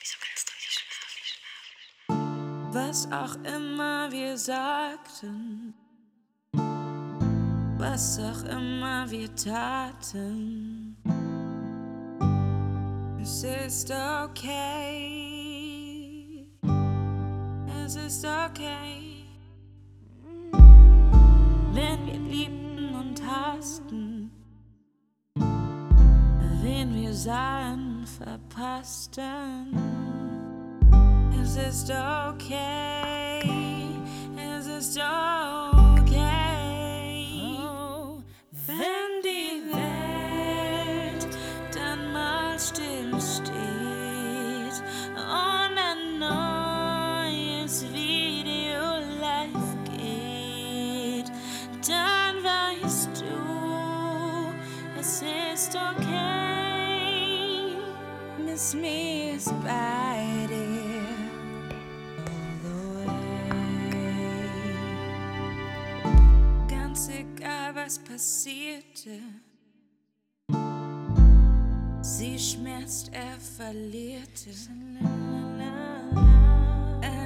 Wieso kannst du nicht schlafen? Was auch immer wir sagten, was auch immer wir taten, es ist okay, es ist okay, wir sahen, verpassten. Es ist okay, es ist okay, wenn die Welt dann mal still steht und ein neues Video live geht, dann weißt du, es ist okay, Ganz egal, was passierte. Sie schmerzt, er verlierte.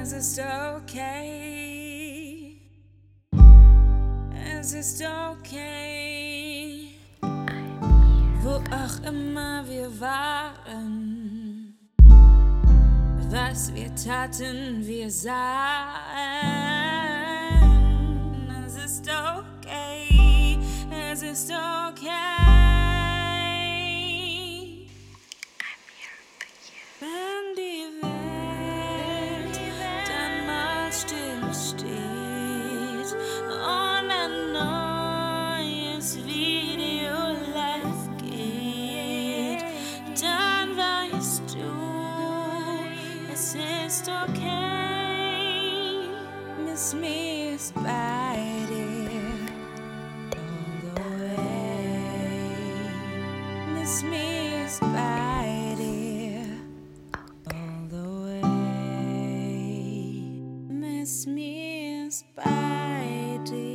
Es ist okay. Es ist okay. Auch immer wir waren. Was wir taten, wir sahen. Es ist okay. Es ist okay. Wenn die Welt dann mal still a sister came, Miss me spider all the way, Miss me spider all the way, Miss me spider.